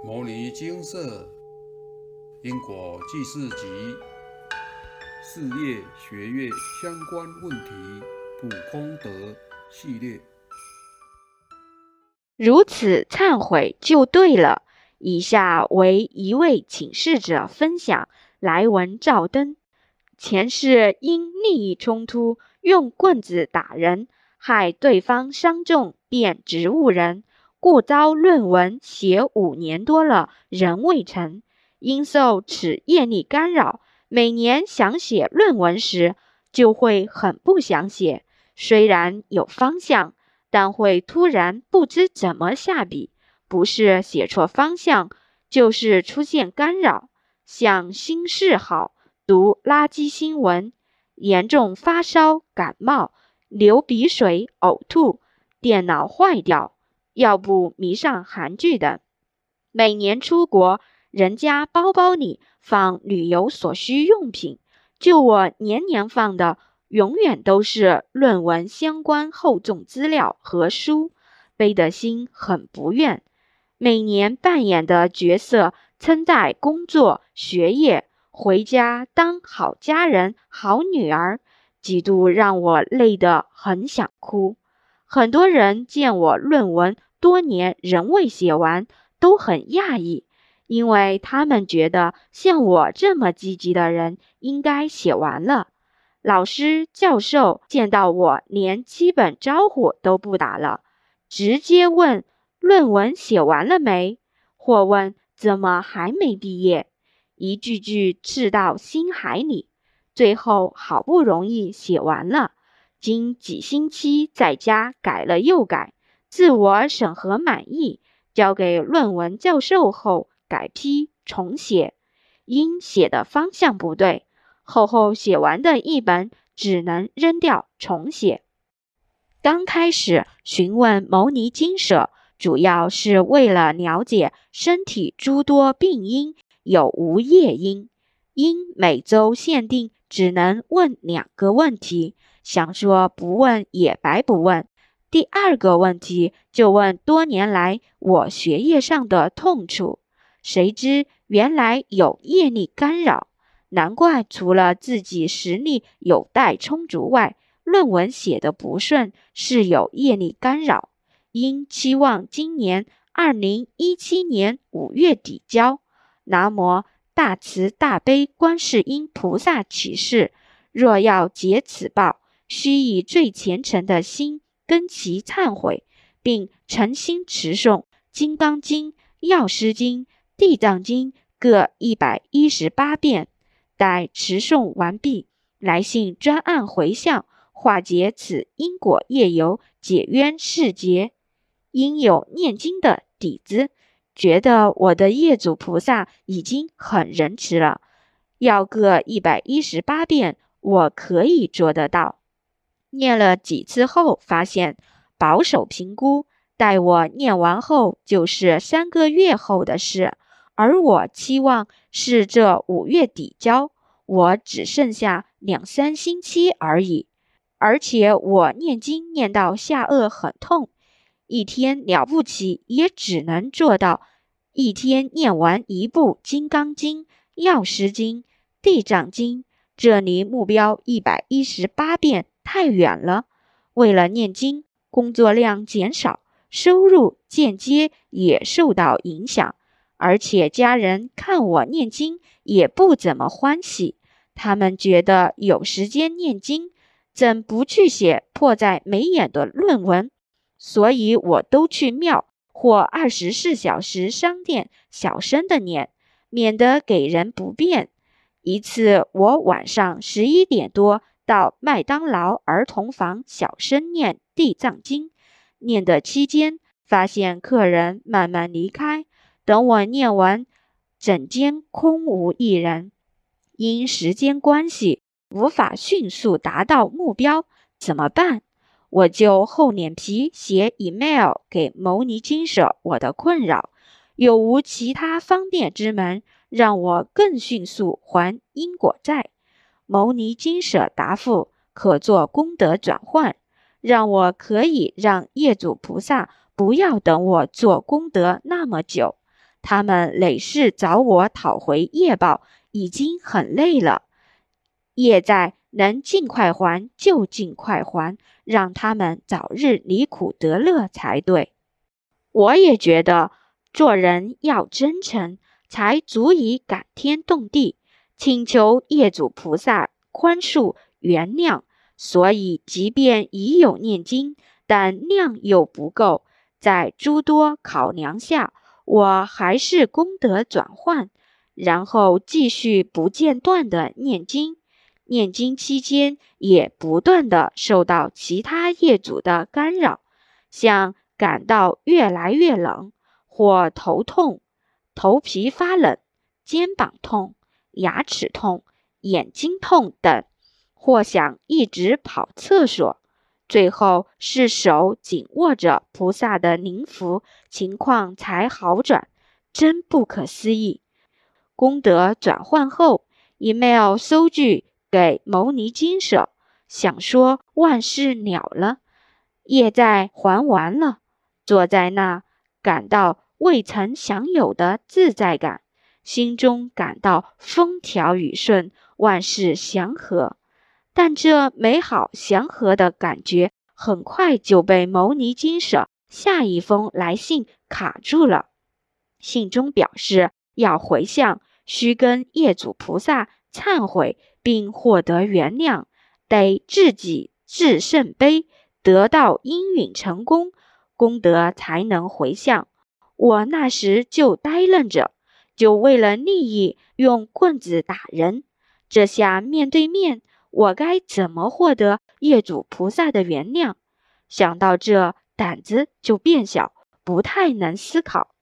《摩尼金色因果记事集》事业学业相关问题补功德系列。如此忏悔就对了。以下为一位请示者分享来文照灯：前世因利益冲突，用棍子打人，害对方伤重，变植物人。故遭论文写五年多了，仍未成。因受此业力干扰，每年想写论文时，就会很不想写。虽然有方向，但会突然不知怎么下笔。不是写错方向，就是出现干扰。像心事好，读垃圾新闻，严重发烧、感冒、流鼻水、呕吐，电脑坏掉。要不迷上韩剧的，每年出国，人家包包里放旅游所需用品，就我年年放的，永远都是论文相关厚重资料和书，背的心很不愿。每年扮演的角色，称在工作、学业，回家当好家人、好女儿，几度让我累得很想哭。很多人见我论文多年仍未写完，都很讶异，因为他们觉得像我这么积极的人应该写完了。老师、教授见到我，连基本招呼都不打了，直接问论文写完了没，或问怎么还没毕业，一句句刺到心海里。最后好不容易写完了。经几星期在家改了又改，自我审核满意，交给论文教授后改批重写，因写的方向不对，厚厚写完的一本只能扔掉重写。刚开始询问牟尼金舍，主要是为了了解身体诸多病因有无业因，因每周限定只能问两个问题。想说不问也白不问。第二个问题就问多年来我学业上的痛处，谁知原来有业力干扰，难怪除了自己实力有待充足外，论文写的不顺是有业力干扰。因期望今年二零一七年五月底交。南无大慈大悲观世音菩萨启示：若要解此报。须以最虔诚的心跟其忏悔，并诚心持诵《金刚经》《药师经》《地藏经》各一百一十八遍。待持诵完毕，来信专案回向，化解此因果业由，解冤释结。因有念经的底子，觉得我的业主菩萨已经很仁慈了，要各一百一十八遍，我可以做得到。念了几次后，发现保守评估，待我念完后就是三个月后的事，而我期望是这五月底交，我只剩下两三星期而已。而且我念经念到下颚很痛，一天了不起也只能做到一天念完一部《金刚经》《药师经》《地藏经》，这离目标一百一十八遍。太远了，为了念经，工作量减少，收入间接也受到影响。而且家人看我念经也不怎么欢喜，他们觉得有时间念经，怎不去写迫在眉眼的论文？所以我都去庙或二十四小时商店小声的念，免得给人不便。一次，我晚上十一点多。到麦当劳儿童房小声念《地藏经》，念的期间发现客人慢慢离开。等我念完，整间空无一人。因时间关系，无法迅速达到目标，怎么办？我就厚脸皮写 email 给牟尼金舍我的困扰，有无其他方便之门，让我更迅速还因果债？牟尼金舍答复：可做功德转换，让我可以让业主菩萨不要等我做功德那么久。他们累世找我讨回业报，已经很累了。业债能尽快还就尽快还，让他们早日离苦得乐才对。我也觉得做人要真诚，才足以感天动地，请求业主菩萨宽恕原谅。所以，即便已有念经，但量又不够，在诸多考量下，我还是功德转换，然后继续不间断的念经。念经期间，也不断的受到其他业主的干扰，像感到越来越冷，或头痛、头皮发冷、肩膀痛、牙齿痛、眼睛痛等。或想一直跑厕所，最后是手紧握着菩萨的灵符，情况才好转，真不可思议。功德转换后，email 收据给牟尼金舍，想说万事了了，业债还完了，坐在那，感到未曾享有的自在感，心中感到风调雨顺，万事祥和。但这美好祥和的感觉很快就被牟尼金舍下一封来信卡住了。信中表示，要回向，需跟业主菩萨忏悔，并获得原谅，得自己至圣杯，得到应允成功，功德才能回向。我那时就呆愣着，就为了利益用棍子打人，这下面对面。我该怎么获得业主菩萨的原谅？想到这，胆子就变小，不太能思考。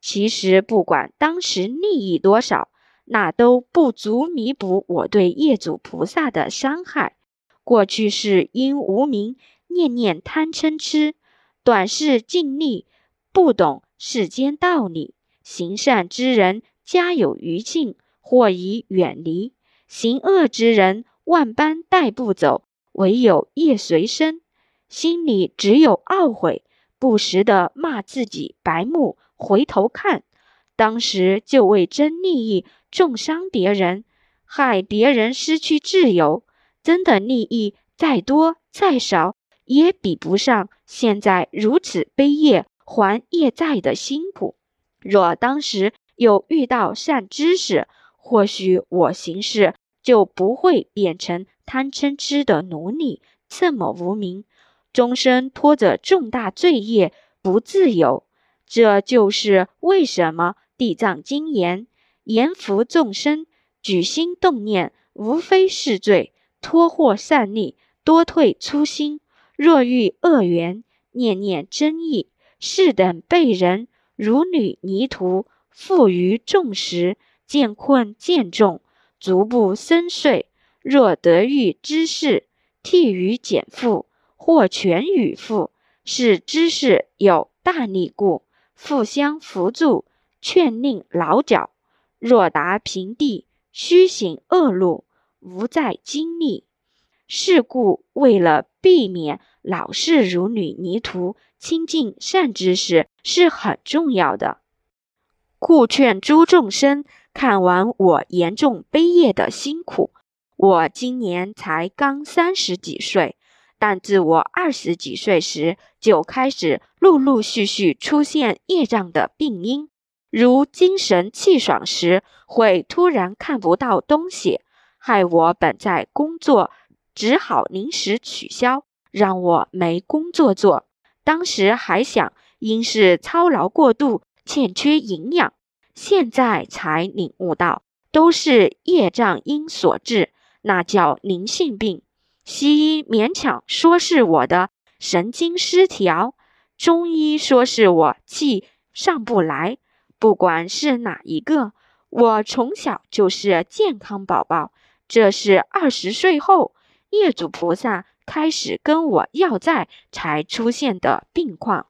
其实，不管当时利益多少，那都不足弥补我对业主菩萨的伤害。过去是因无名，念念贪嗔痴，短视尽力，不懂世间道理。行善之人家有余庆，或已远离；行恶之人。万般带不走，唯有业随身，心里只有懊悔，不时的骂自己白目。回头看，当时就为争利益，重伤别人，害别人失去自由。真的利益再多再少，也比不上现在如此悲业还业债的辛苦。若当时有遇到善知识，或许我行事。就不会变成贪嗔痴的奴隶，这么无名，终身拖着重大罪业不自由。这就是为什么地藏经言：言福众生，举心动念，无非是罪；脱获善利，多退初心。若遇恶缘，念念真意，是等被人如履泥涂，负于众时，见困见重。足不深邃，若得遇知事，替于减负，或全与负，是知识有大力故，互相扶助，劝令老脚。若达平地，须行恶路，无再经历。是故，为了避免老是如履泥涂，亲近善知识是很重要的。故劝诸众生。看完我严重悲业的辛苦，我今年才刚三十几岁，但自我二十几岁时就开始陆陆续续出现业障的病因，如精神气爽时会突然看不到东西，害我本在工作，只好临时取消，让我没工作做。当时还想，因是操劳过度，欠缺营养。现在才领悟到，都是业障因所致，那叫灵性病。西医勉强说是我的神经失调，中医说是我气上不来。不管是哪一个，我从小就是健康宝宝。这是二十岁后，业主菩萨开始跟我要债才出现的病况。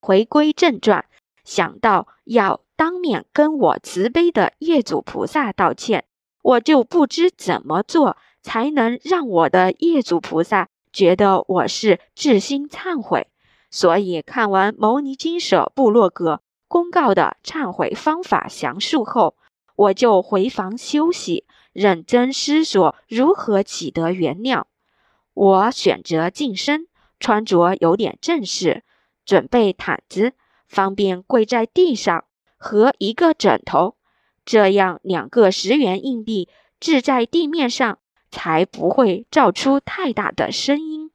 回归正传，想到要。当面跟我慈悲的业主菩萨道歉，我就不知怎么做才能让我的业主菩萨觉得我是至心忏悔。所以看完牟尼金舍部落格，公告的忏悔方法详述后，我就回房休息，认真思索如何取得原谅。我选择净身，穿着有点正式，准备毯子，方便跪在地上和一个枕头，这样两个十元硬币置在地面上，才不会造出太大的声音，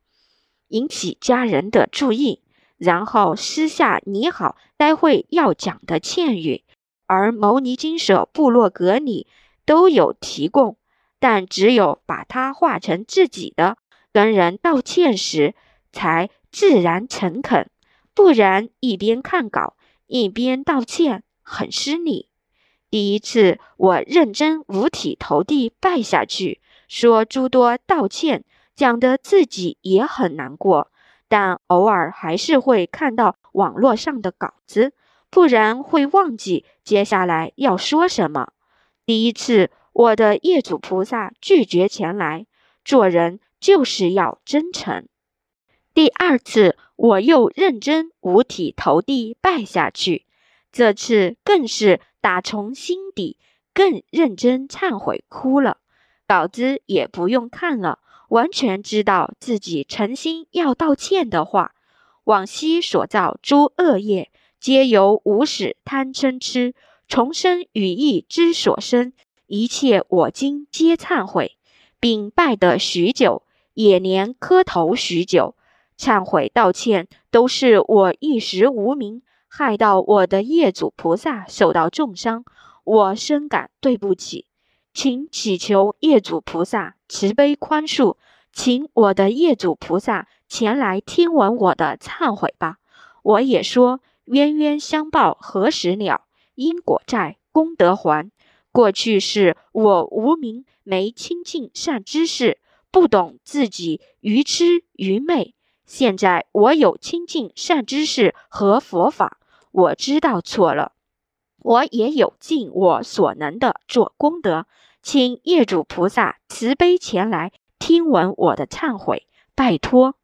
引起家人的注意。然后私下拟好待会要讲的歉语，而牟尼金舍部落格里都有提供，但只有把它画成自己的，跟人道歉时才自然诚恳，不然一边看稿一边道歉很失礼。第一次我认真五体投地拜下去，说诸多道歉，讲得自己也很难过。但偶尔还是会看到网络上的稿子，不然会忘记接下来要说什么。第一次，我的业主菩萨拒绝前来，做人就是要真诚。第二次，我又认真五体投地拜下去，这次更是打从心底更认真忏悔，哭了，稿子也不用看了。完全知道自己诚心要道歉的话，往昔所造诸恶业，皆由无始贪嗔痴重生语意之所生，一切我今皆忏悔，并拜得许久，也连磕头许久，忏悔道歉，都是我一时无名，害到我的业主菩萨受到重伤，我深感对不起。请祈求业主菩萨慈悲宽恕，请我的业主菩萨前来听闻我的忏悔吧。我也说冤冤相报何时了？因果债，功德还。过去是我无名，没亲近善知识，不懂自己愚痴愚昧。现在我有亲近善知识和佛法，我知道错了。我也有尽我所能的做功德，请业主菩萨慈悲前来听闻我的忏悔，拜托。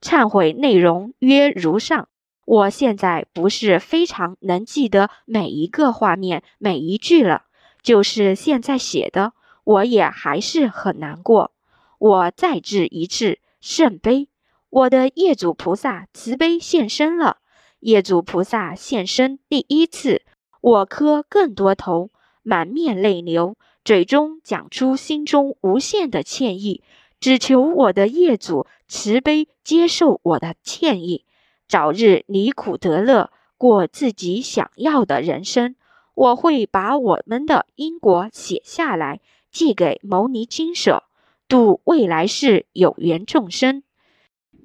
忏悔内容约如上。我现在不是非常能记得每一个画面、每一句了，就是现在写的，我也还是很难过。我再致一次圣杯，我的业主菩萨慈悲现身了。业主菩萨现身第一次。我磕更多头，满面泪流，嘴中讲出心中无限的歉意，只求我的业主慈悲接受我的歉意，早日离苦得乐，过自己想要的人生。我会把我们的因果写下来，寄给牟尼金舍，度未来世有缘众生。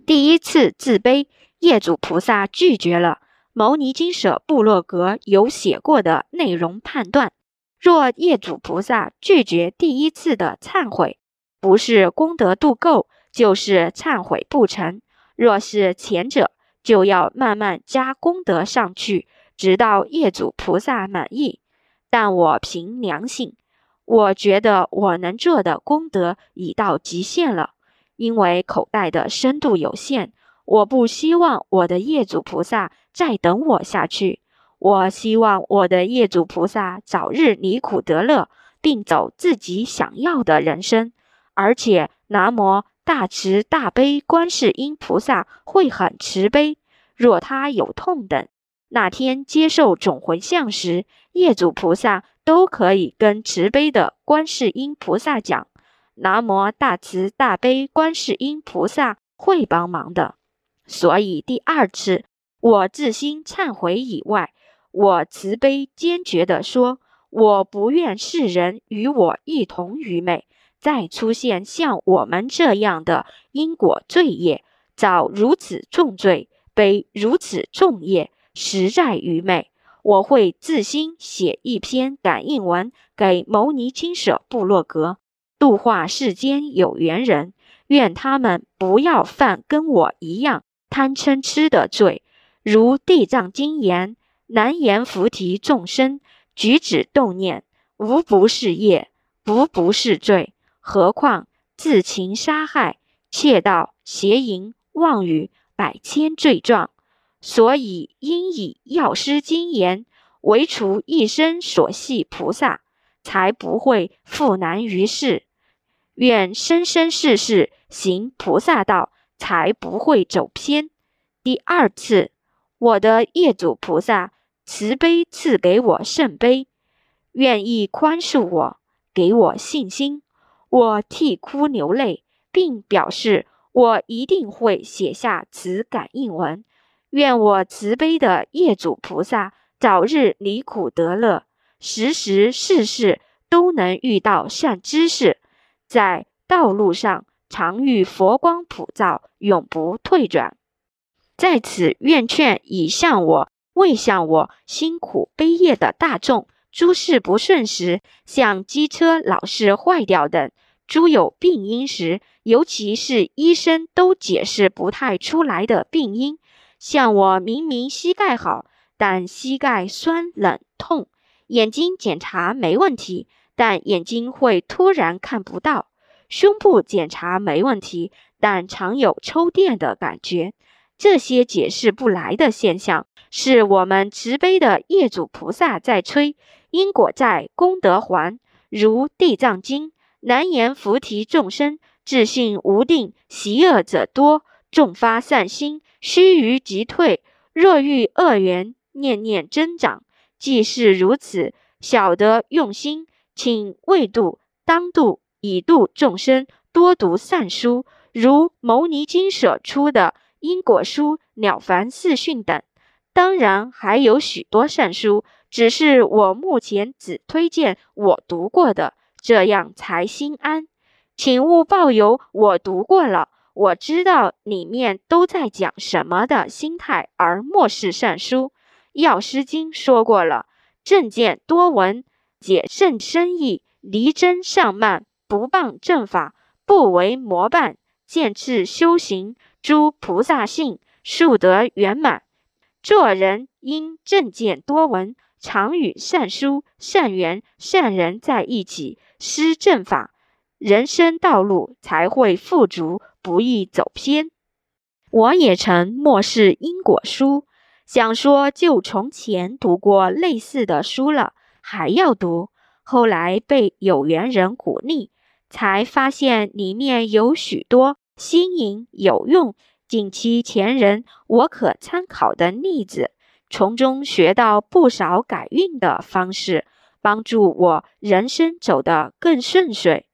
第一次自卑，业主菩萨拒绝了。牟尼金舍部落格有写过的内容判断：若业主菩萨拒绝第一次的忏悔，不是功德度够，就是忏悔不成。若是前者，就要慢慢加功德上去，直到业主菩萨满意。但我凭良心，我觉得我能做的功德已到极限了，因为口袋的深度有限。我不希望我的业主菩萨再等我下去。我希望我的业主菩萨早日离苦得乐，并走自己想要的人生。而且，南无大慈大悲观世音菩萨会很慈悲。若他有痛等，那天接受总回向时，业主菩萨都可以跟慈悲的观世音菩萨讲：“南无大慈大悲观世音菩萨会帮忙的。”所以第二次，我自心忏悔以外，我慈悲坚决地说：“我不愿世人与我一同愚昧，再出现像我们这样的因果罪业，造如此重罪，背如此重业，实在愚昧。我会自心写一篇感应文给牟尼金舍部落格，度化世间有缘人，愿他们不要犯跟我一样。”贪嗔痴的罪，如《地藏经》言：“难言菩提众生举止动念，无不是业，无不是罪。何况自情杀害、窃盗、邪淫、妄语，百千罪状。所以应以药师经言为除一生所系菩萨，才不会负难于世。愿生生世世行菩萨道，才不会走偏。第二次，我的业主菩萨慈悲赐给我圣杯，愿意宽恕我，给我信心。我啼哭流泪，并表示我一定会写下此感应文。愿我慈悲的业主菩萨早日离苦得乐，时时事事都能遇到善知识，在道路上常遇佛光普照，永不退转。在此愿劝已向我、未向我辛苦悲业的大众，诸事不顺时，像机车老是坏掉等，诸有病因时，尤其是医生都解释不太出来的病因。像我明明膝盖好，但膝盖酸冷痛；眼睛检查没问题，但眼睛会突然看不到；胸部检查没问题，但常有抽电的感觉。这些解释不来的现象，是我们慈悲的业主菩萨在催，因果在，功德还。如《地藏经》，难言菩提众生自信无定，习恶者多，众发善心。须臾即退，若遇恶缘，念念增长。既是如此，晓得用心，请未度、当度、以度众生，多读善书，如《牟尼经》所出的《因果书》《了凡四训》等。当然还有许多善书，只是我目前只推荐我读过的，这样才心安。请勿抱有我读过了。我知道里面都在讲什么的心态，而漠视善书。药师经说过了，正见多闻，解甚深意，离真上慢，不谤正法，不为魔伴，见次修行，诸菩萨性，速得圆满。做人应正见多闻，常与善书、善缘、善人在一起，施正法，人生道路才会富足。不易走偏。我也曾漠视因果书，想说就从前读过类似的书了，还要读。后来被有缘人鼓励，才发现里面有许多新颖有用、近期前人我可参考的例子，从中学到不少改运的方式，帮助我人生走得更顺遂。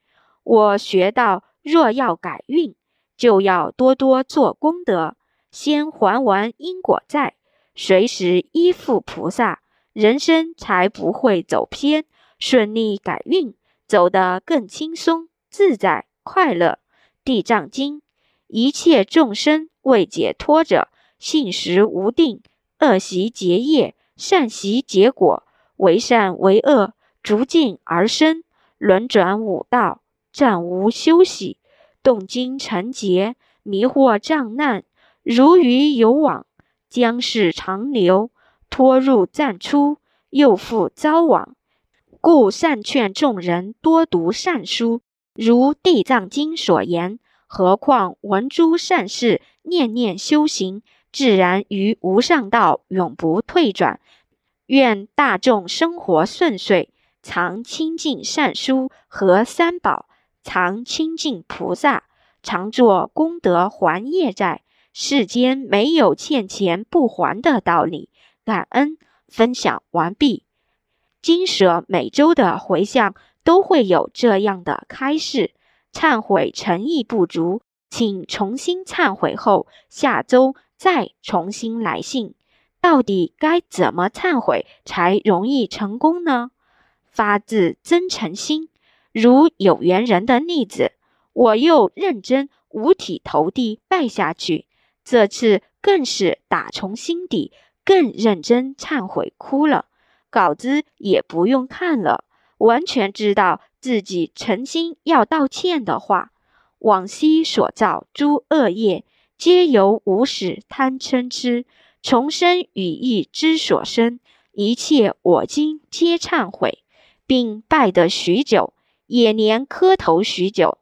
我学到，若要改运。就要多多做功德，先还完因果债，随时依附菩萨，人生才不会走偏，顺利改运，走得更轻松自在快乐。地藏经：一切众生未解脱者，性时无定，恶习结业，善习结果，为善为恶，逐境而生，轮转五道，暂无休息。动经成劫，迷惑障难，如鱼游网，将是长流，拖入暂出，又复遭网。故善劝众人多读善书，如《地藏经》所言。何况闻诸善事，念念修行，自然于无上道永不退转。愿大众生活顺遂，常亲近善书和三宝。常亲近菩萨，常做功德还业债。世间没有欠钱不还的道理。感恩分享完毕。金舍每周的回向都会有这样的开示：忏悔诚意不足，请重新忏悔后，下周再重新来信。到底该怎么忏悔才容易成功呢？发自真诚心。如有缘人的例子，我又认真五体投地拜下去。这次更是打从心底更认真忏悔，哭了，稿子也不用看了，完全知道自己诚心要道歉的话。往昔所造诸恶业，皆由无始贪嗔痴，重生语意之所生，一切我今皆忏悔，并拜得许久。也连磕头许久，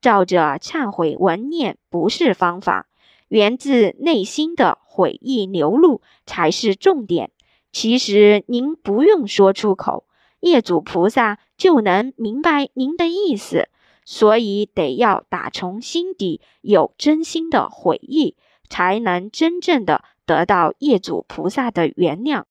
照着忏悔文念不是方法，源自内心的悔意流露才是重点。其实您不用说出口，业主菩萨就能明白您的意思。所以得要打从心底有真心的悔意，才能真正的得到业主菩萨的原谅。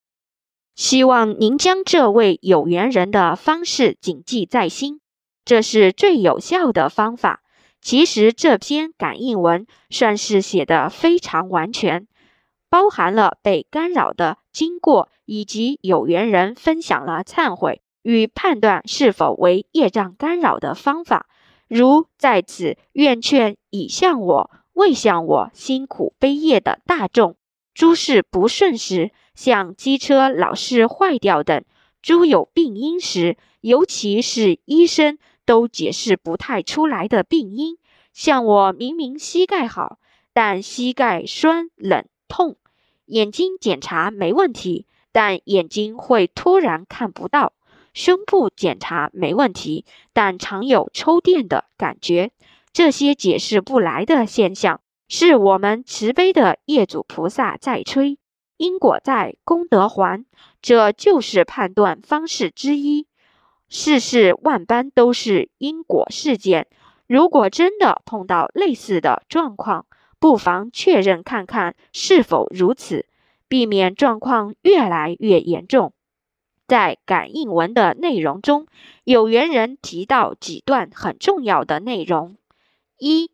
希望您将这位有缘人的方式谨记在心，这是最有效的方法。其实这篇感应文算是写的非常完全，包含了被干扰的经过，以及有缘人分享了忏悔与判断是否为业障干扰的方法。如在此愿劝已向我、未向我辛苦悲业的大众，诸事不顺时。像机车老是坏掉等，诸有病因时，尤其是医生都解释不太出来的病因。像我明明膝盖好，但膝盖酸冷痛；眼睛检查没问题，但眼睛会突然看不到；胸部检查没问题，但常有抽电的感觉。这些解释不来的现象，是我们慈悲的业主菩萨在催。因果在，功德还，这就是判断方式之一。世事万般都是因果事件，如果真的碰到类似的状况，不妨确认看看是否如此，避免状况越来越严重。在感应文的内容中，有缘人提到几段很重要的内容。一，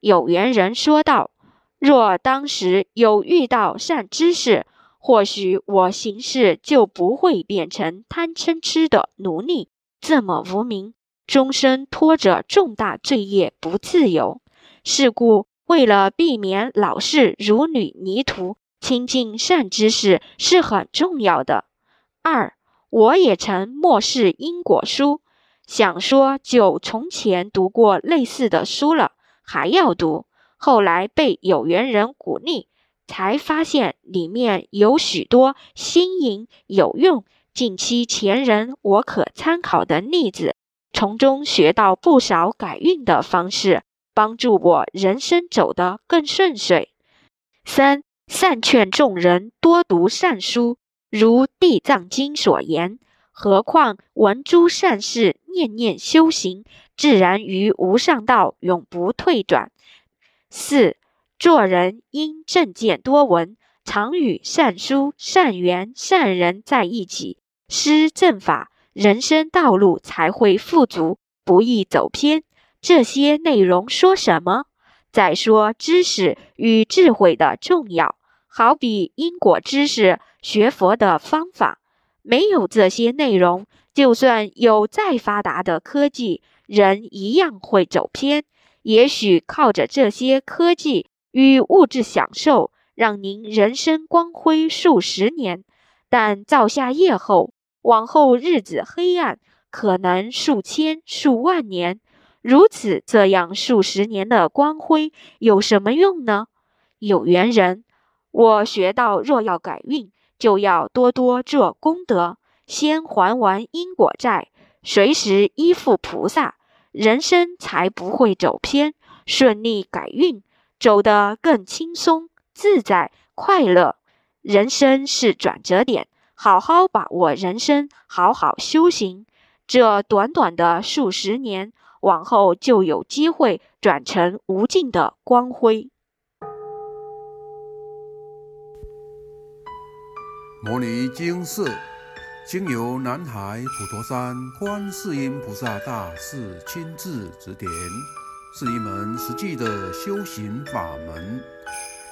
有缘人说道。若当时有遇到善知识，或许我行事就不会变成贪嗔痴的奴隶，这么无名，终身拖着重大罪业不自由。是故，为了避免老是如履泥途，亲近善知识是很重要的。二，我也曾漠视因果书，想说就从前读过类似的书了，还要读。后来被有缘人鼓励，才发现里面有许多新颖有用、近期前人我可参考的例子，从中学到不少改运的方式，帮助我人生走得更顺遂。三善劝众人多读善书，如《地藏经》所言，何况闻诸善事，念念修行，自然于无上道永不退转。四做人应正见多闻，常与善书、善缘、善人在一起，施正法，人生道路才会富足，不易走偏。这些内容说什么？再说知识与智慧的重要，好比因果知识、学佛的方法。没有这些内容，就算有再发达的科技，人一样会走偏。也许靠着这些科技与物质享受，让您人生光辉数十年，但造下业后，往后日子黑暗，可能数千数万年。如此这样数十年的光辉有什么用呢？有缘人，我学到，若要改运，就要多多做功德，先还完因果债，随时依附菩萨。人生才不会走偏，顺利改运，走得更轻松自在、快乐。人生是转折点，好好把握人生，好好修行。这短短的数十年，往后就有机会转成无尽的光辉。摩尼经寺。经由南海普陀山观世音菩萨大士亲自指点，是一门实际的修行法门，